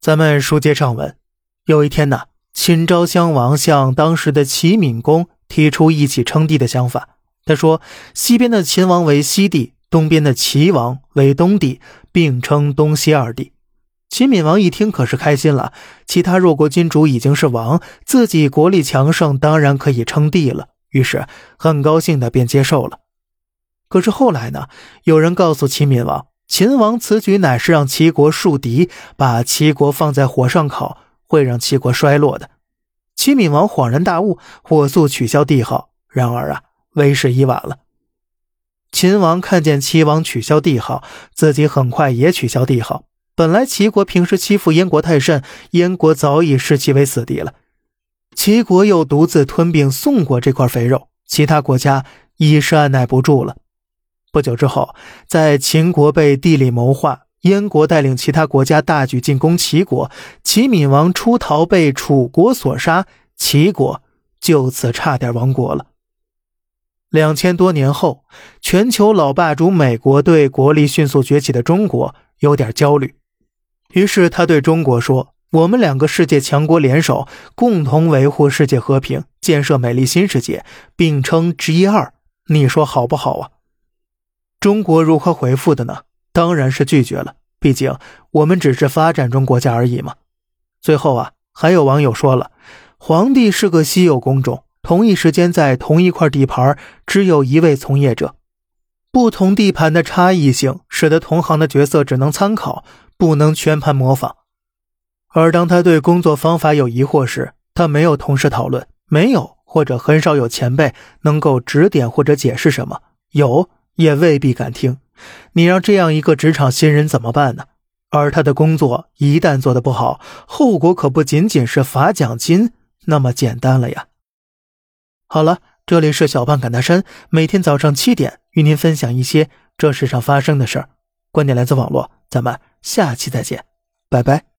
咱们书接上文，有一天呢，秦昭襄王向当时的齐闵公提出一起称帝的想法。他说：“西边的秦王为西帝，东边的齐王为东帝，并称东西二帝。”齐闵王一听可是开心了，其他弱国君主已经是王，自己国力强盛，当然可以称帝了。于是很高兴的便接受了。可是后来呢，有人告诉齐闵王。秦王此举乃是让齐国树敌，把齐国放在火上烤，会让齐国衰落的。齐闵王恍然大悟，火速取消帝号。然而啊，为时已晚了。秦王看见齐王取消帝号，自己很快也取消帝号。本来齐国平时欺负燕国太甚，燕国早已视其为死敌了。齐国又独自吞并宋国这块肥肉，其他国家已是按耐不住了。不久之后，在秦国被地理谋划，燕国带领其他国家大举进攻齐国，齐闵王出逃被楚国所杀，齐国就此差点亡国了。两千多年后，全球老霸主美国对国力迅速崛起的中国有点焦虑，于是他对中国说：“我们两个世界强国联手，共同维护世界和平，建设美丽新世界，并称 G 二，你说好不好啊？”中国如何回复的呢？当然是拒绝了。毕竟我们只是发展中国家而已嘛。最后啊，还有网友说了，皇帝是个稀有工种，同一时间在同一块地盘只有一位从业者，不同地盘的差异性使得同行的角色只能参考，不能全盘模仿。而当他对工作方法有疑惑时，他没有同事讨论，没有或者很少有前辈能够指点或者解释什么，有。也未必敢听，你让这样一个职场新人怎么办呢？而他的工作一旦做得不好，后果可不仅仅是罚奖金那么简单了呀。好了，这里是小胖侃大山，每天早上七点与您分享一些这世上发生的事儿，观点来自网络，咱们下期再见，拜拜。